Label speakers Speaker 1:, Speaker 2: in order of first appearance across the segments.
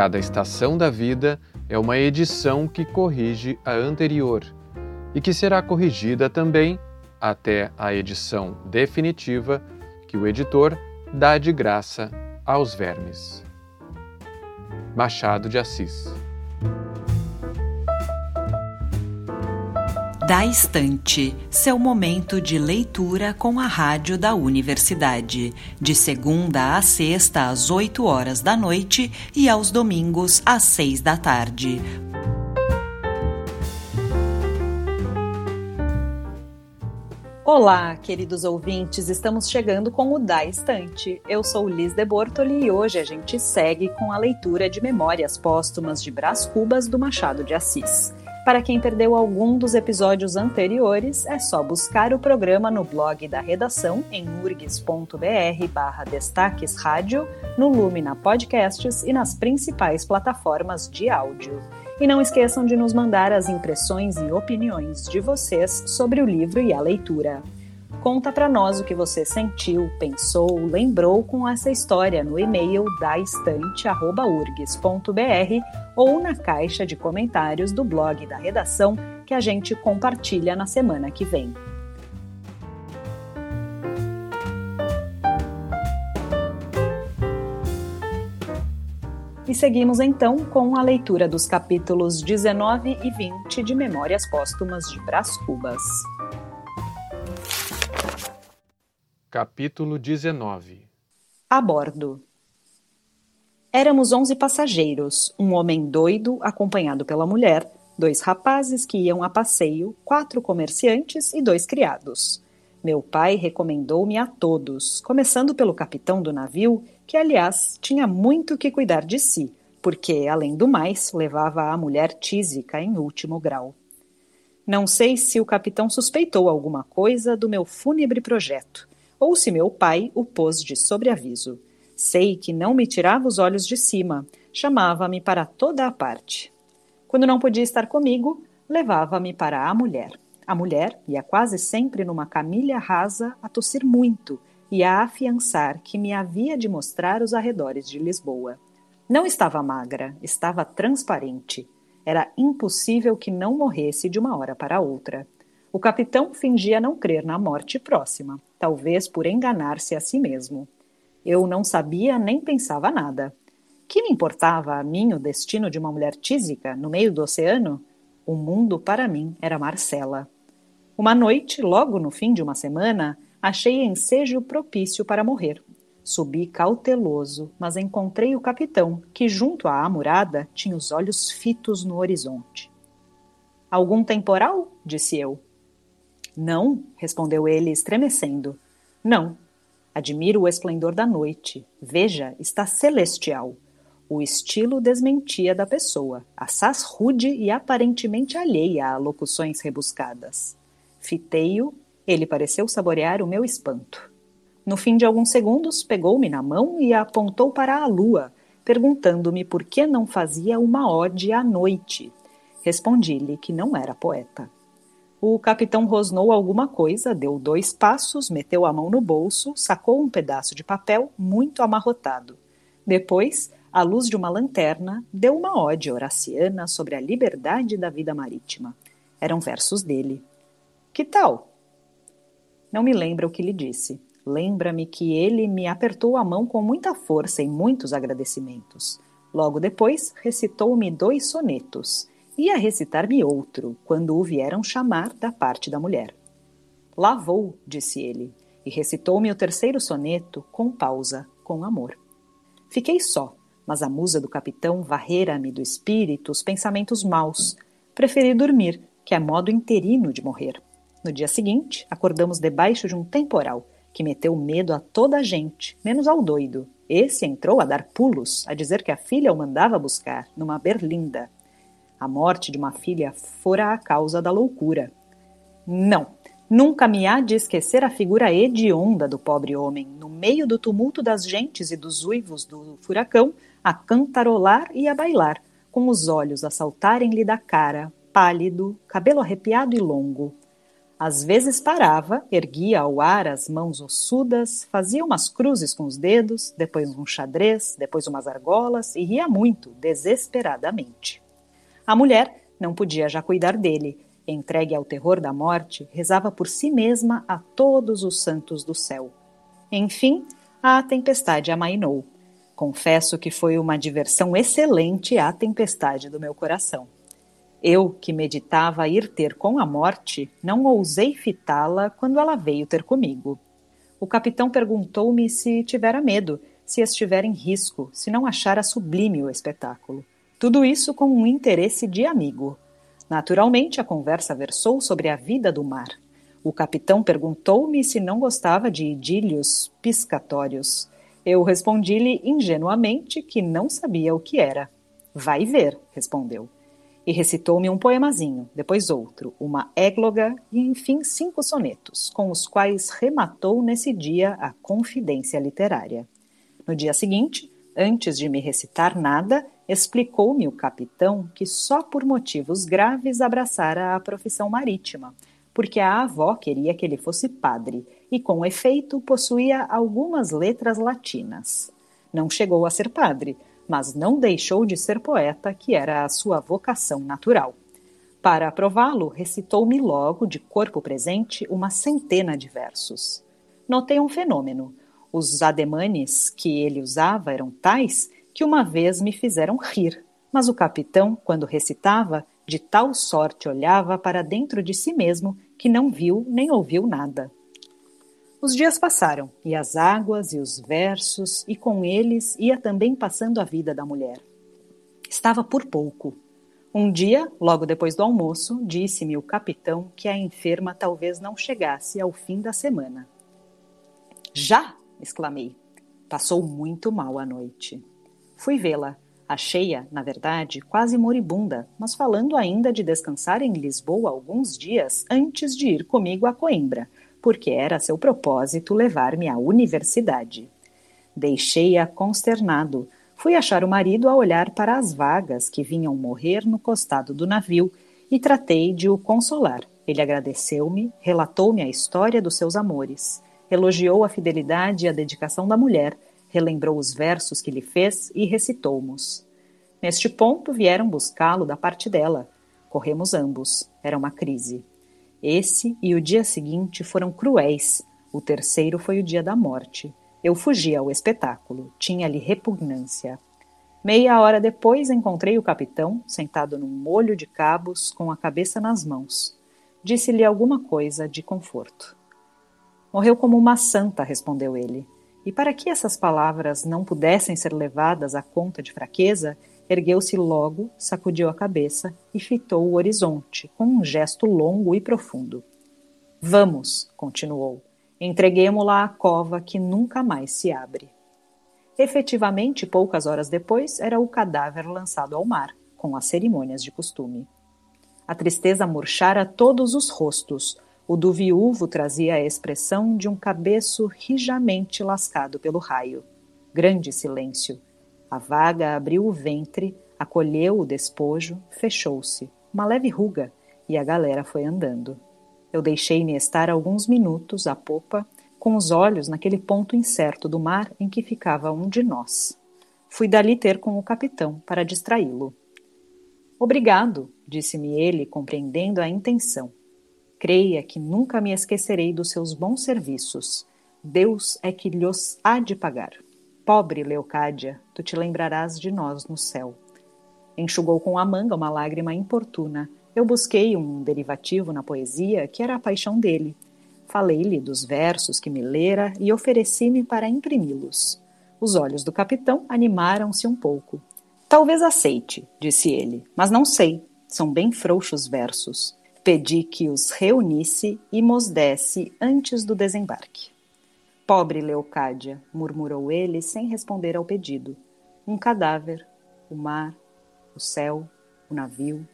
Speaker 1: Cada estação da vida é uma edição que corrige a anterior e que será corrigida também até a edição definitiva que o editor dá de graça aos vermes. Machado de Assis
Speaker 2: Da Estante, seu momento de leitura com a rádio da universidade, de segunda a sexta às 8 horas da noite e aos domingos às 6 da tarde.
Speaker 3: Olá, queridos ouvintes, estamos chegando com o Da Estante. Eu sou Liz de Bortoli e hoje a gente segue com a leitura de Memórias Póstumas de Brás Cubas do Machado de Assis. Para quem perdeu algum dos episódios anteriores, é só buscar o programa no blog da redação em urgs.br barra destaques rádio, no Lumina Podcasts e nas principais plataformas de áudio. E não esqueçam de nos mandar as impressões e opiniões de vocês sobre o livro e a leitura. Conta para nós o que você sentiu, pensou, lembrou com essa história no e-mail daestante@urgs.br ou na caixa de comentários do blog da redação que a gente compartilha na semana que vem. E seguimos então com a leitura dos capítulos 19 e 20 de Memórias Póstumas de Brás Cubas.
Speaker 1: Capítulo 19
Speaker 3: A bordo. Éramos onze passageiros, um homem doido acompanhado pela mulher, dois rapazes que iam a passeio, quatro comerciantes e dois criados. Meu pai recomendou-me a todos, começando pelo capitão do navio, que, aliás, tinha muito que cuidar de si, porque, além do mais, levava a mulher tísica em último grau. Não sei se o capitão suspeitou alguma coisa do meu fúnebre projeto, ou se meu pai o pôs de sobreaviso. Sei que não me tirava os olhos de cima, chamava-me para toda a parte. Quando não podia estar comigo, levava-me para a mulher. A mulher ia quase sempre numa camilha rasa a tossir muito e a afiançar que me havia de mostrar os arredores de Lisboa. Não estava magra, estava transparente. Era impossível que não morresse de uma hora para outra. O capitão fingia não crer na morte próxima, talvez por enganar-se a si mesmo. Eu não sabia nem pensava nada. Que me importava a mim o destino de uma mulher tísica no meio do oceano? O mundo para mim era Marcela. Uma noite, logo no fim de uma semana, achei ensejo propício para morrer. Subi cauteloso, mas encontrei o capitão, que junto à amurada tinha os olhos fitos no horizonte. Algum temporal? disse eu. Não, respondeu ele, estremecendo. Não. Admiro o esplendor da noite. Veja, está celestial. O estilo desmentia da pessoa, assaz rude e aparentemente alheia a locuções rebuscadas. Fitei-o, ele pareceu saborear o meu espanto. No fim de alguns segundos, pegou-me na mão e apontou para a lua, perguntando-me por que não fazia uma ode à noite. Respondi-lhe que não era poeta. O capitão rosnou alguma coisa, deu dois passos, meteu a mão no bolso, sacou um pedaço de papel muito amarrotado. Depois, à luz de uma lanterna, deu uma ode horaciana sobre a liberdade da vida marítima. Eram versos dele. Que tal? Não me lembra o que lhe disse. Lembra-me que ele me apertou a mão com muita força e muitos agradecimentos. Logo depois, recitou-me dois sonetos ia recitar-me outro, quando o vieram chamar da parte da mulher. Lá vou, disse ele, e recitou-me o terceiro soneto, com pausa, com amor. Fiquei só, mas a musa do capitão varrera-me do espírito os pensamentos maus. Preferi dormir, que é modo interino de morrer. No dia seguinte, acordamos debaixo de um temporal, que meteu medo a toda a gente, menos ao doido. Esse entrou a dar pulos, a dizer que a filha o mandava buscar, numa berlinda, a morte de uma filha fora a causa da loucura. Não, nunca me há de esquecer a figura hedionda do pobre homem, no meio do tumulto das gentes e dos uivos do furacão, a cantarolar e a bailar, com os olhos a saltarem-lhe da cara, pálido, cabelo arrepiado e longo. Às vezes parava, erguia ao ar as mãos ossudas, fazia umas cruzes com os dedos, depois um xadrez, depois umas argolas e ria muito, desesperadamente. A mulher não podia já cuidar dele. Entregue ao terror da morte, rezava por si mesma a todos os santos do céu. Enfim, a tempestade amainou. Confesso que foi uma diversão excelente a tempestade do meu coração. Eu, que meditava ir ter com a morte, não ousei fitá-la quando ela veio ter comigo. O capitão perguntou-me se tivera medo, se estivera em risco, se não achara sublime o espetáculo. Tudo isso com um interesse de amigo. Naturalmente, a conversa versou sobre a vida do mar. O capitão perguntou-me se não gostava de idílios piscatórios. Eu respondi-lhe ingenuamente que não sabia o que era. Vai ver, respondeu e recitou-me um poemazinho, depois outro, uma égloga e, enfim, cinco sonetos, com os quais rematou nesse dia a confidência literária. No dia seguinte, antes de me recitar nada, explicou-me o capitão que só por motivos graves abraçara a profissão marítima, porque a avó queria que ele fosse padre e, com efeito, possuía algumas letras latinas. Não chegou a ser padre, mas não deixou de ser poeta, que era a sua vocação natural. Para aprová-lo, recitou-me logo, de corpo presente, uma centena de versos. Notei um fenômeno. Os ademanes que ele usava eram tais que uma vez me fizeram rir, mas o capitão, quando recitava, de tal sorte olhava para dentro de si mesmo que não viu nem ouviu nada. Os dias passaram, e as águas e os versos, e com eles ia também passando a vida da mulher. Estava por pouco. Um dia, logo depois do almoço, disse-me o capitão que a enferma talvez não chegasse ao fim da semana. Já! exclamei. Passou muito mal a noite. Fui vê-la. Achei-a, na verdade, quase moribunda, mas falando ainda de descansar em Lisboa alguns dias antes de ir comigo a Coimbra, porque era seu propósito levar-me à universidade. Deixei-a consternado. Fui achar o marido a olhar para as vagas que vinham morrer no costado do navio e tratei de o consolar. Ele agradeceu-me, relatou-me a história dos seus amores, elogiou a fidelidade e a dedicação da mulher, relembrou os versos que lhe fez e recitou-mos. Neste ponto vieram buscá-lo da parte dela. Corremos ambos. Era uma crise. Esse e o dia seguinte foram cruéis. O terceiro foi o dia da morte. Eu fugi ao espetáculo. Tinha-lhe repugnância. Meia hora depois encontrei o capitão, sentado num molho de cabos, com a cabeça nas mãos. Disse-lhe alguma coisa de conforto. Morreu como uma santa, respondeu ele. E para que essas palavras não pudessem ser levadas à conta de fraqueza, Ergueu-se logo, sacudiu a cabeça e fitou o horizonte, com um gesto longo e profundo. Vamos, continuou, entreguemo-la à cova que nunca mais se abre. Efetivamente, poucas horas depois, era o cadáver lançado ao mar, com as cerimônias de costume. A tristeza murchara todos os rostos. O do viúvo trazia a expressão de um cabeço rijamente lascado pelo raio. Grande silêncio a vaga abriu o ventre, acolheu o despojo, fechou-se, uma leve ruga, e a galera foi andando. Eu deixei-me estar alguns minutos à popa, com os olhos naquele ponto incerto do mar em que ficava um de nós. Fui dali ter com o capitão para distraí-lo. Obrigado, disse-me ele, compreendendo a intenção. Creia que nunca me esquecerei dos seus bons serviços. Deus é que lhos há de pagar. Pobre Leocádia, tu te lembrarás de nós no céu. Enxugou com a manga uma lágrima importuna. Eu busquei um derivativo na poesia que era a paixão dele. Falei-lhe dos versos que me lera e ofereci-me para imprimi-los. Os olhos do capitão animaram-se um pouco. Talvez aceite, disse ele, mas não sei. São bem frouxos versos. Pedi que os reunisse e mos desse antes do desembarque. Pobre Leocádia, murmurou ele sem responder ao pedido. Um cadáver, o mar, o céu, o navio.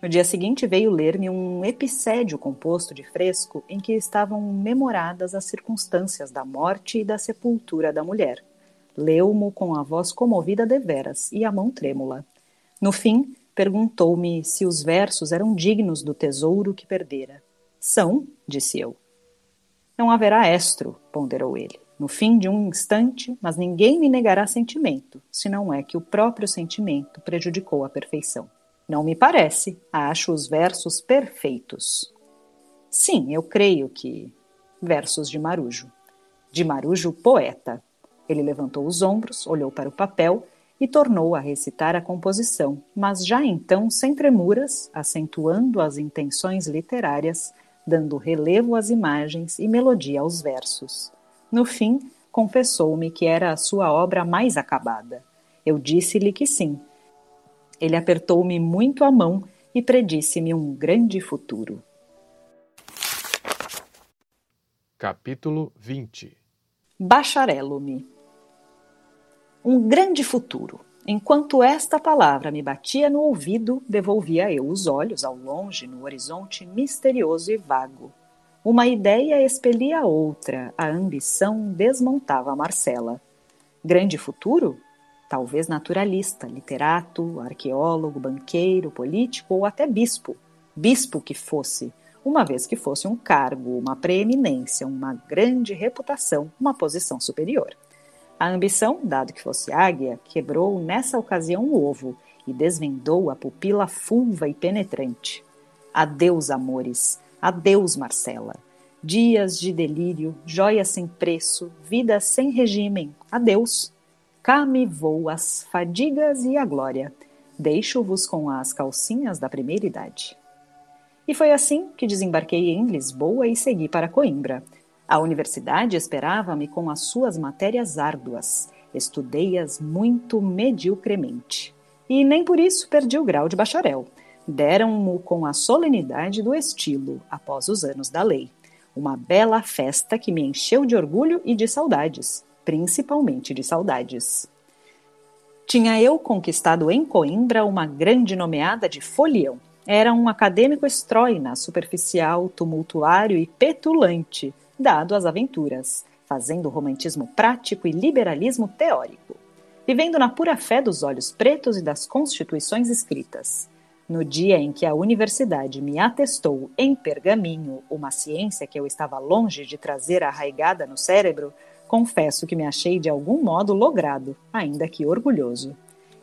Speaker 3: No dia seguinte veio ler-me um epicédio composto de fresco em que estavam memoradas as circunstâncias da morte e da sepultura da mulher. Leu-mo com a voz comovida deveras e a mão trêmula. No fim, perguntou-me se os versos eram dignos do tesouro que perdera. São, disse eu. Não haverá estro, ponderou ele, no fim de um instante, mas ninguém me negará sentimento, se não é que o próprio sentimento prejudicou a perfeição. Não me parece, acho os versos perfeitos. Sim, eu creio que. Versos de Marujo. De Marujo, poeta. Ele levantou os ombros, olhou para o papel e tornou a recitar a composição, mas já então sem tremuras, acentuando as intenções literárias, dando relevo às imagens e melodia aos versos. No fim, confessou-me que era a sua obra mais acabada. Eu disse-lhe que sim. Ele apertou-me muito a mão e predisse-me um grande futuro.
Speaker 1: Capítulo 20
Speaker 3: Bacharelo-me Um grande futuro. Enquanto esta palavra me batia no ouvido, devolvia eu os olhos ao longe no horizonte misterioso e vago. Uma ideia expelia outra, a ambição desmontava Marcela. Grande futuro? Talvez naturalista, literato, arqueólogo, banqueiro, político ou até bispo. Bispo que fosse, uma vez que fosse um cargo, uma preeminência, uma grande reputação, uma posição superior. A ambição, dado que fosse águia, quebrou nessa ocasião o ovo e desvendou a pupila fulva e penetrante. Adeus, amores. Adeus, Marcela. Dias de delírio, joias sem preço, vida sem regime. Adeus. Cá me vou as fadigas e a glória. Deixo-vos com as calcinhas da primeira idade. E foi assim que desembarquei em Lisboa e segui para Coimbra. A universidade esperava-me com as suas matérias árduas. Estudei-as muito mediocremente. E nem por isso perdi o grau de bacharel. Deram-mo com a solenidade do estilo, após os anos da lei. Uma bela festa que me encheu de orgulho e de saudades, principalmente de saudades. Tinha eu conquistado em Coimbra uma grande nomeada de folião, era um acadêmico estróina, superficial, tumultuário e petulante, dado às aventuras, fazendo romantismo prático e liberalismo teórico, vivendo na pura fé dos olhos pretos e das constituições escritas. No dia em que a universidade me atestou em pergaminho uma ciência que eu estava longe de trazer arraigada no cérebro, confesso que me achei de algum modo logrado, ainda que orgulhoso.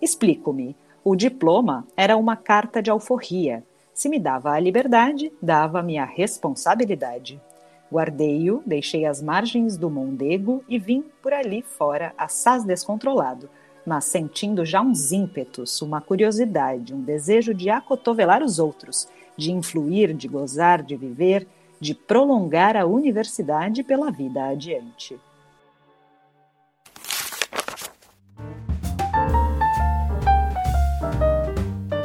Speaker 3: Explico-me. O diploma era uma carta de alforria. Se me dava a liberdade, dava-me a responsabilidade. Guardei-o, deixei as margens do Mondego e vim por ali fora, assaz descontrolado, mas sentindo já uns ímpetos, uma curiosidade, um desejo de acotovelar os outros, de influir, de gozar, de viver, de prolongar a universidade pela vida adiante.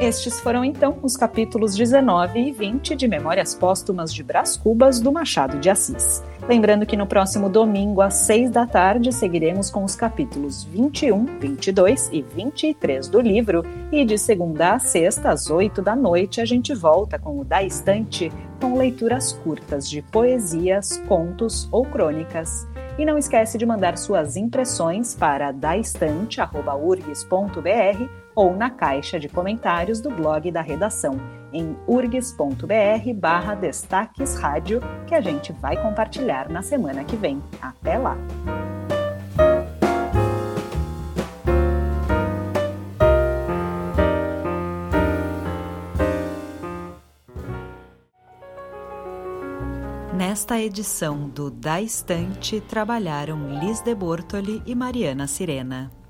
Speaker 3: Estes foram então os capítulos 19 e 20 de Memórias Póstumas de Brás Cubas do Machado de Assis. Lembrando que no próximo domingo, às 6 da tarde, seguiremos com os capítulos 21, 22 e 23 do livro, e de segunda a sexta, às 8 da noite, a gente volta com o Da Estante, com leituras curtas de poesias, contos ou crônicas. E não esquece de mandar suas impressões para daestante.urgs.br ou na caixa de comentários do blog da redação em urgs.br barra destaques rádio que a gente vai compartilhar na semana que vem. Até lá!
Speaker 2: Nesta edição do Da Estante trabalharam Liz de Bortoli e Mariana Sirena.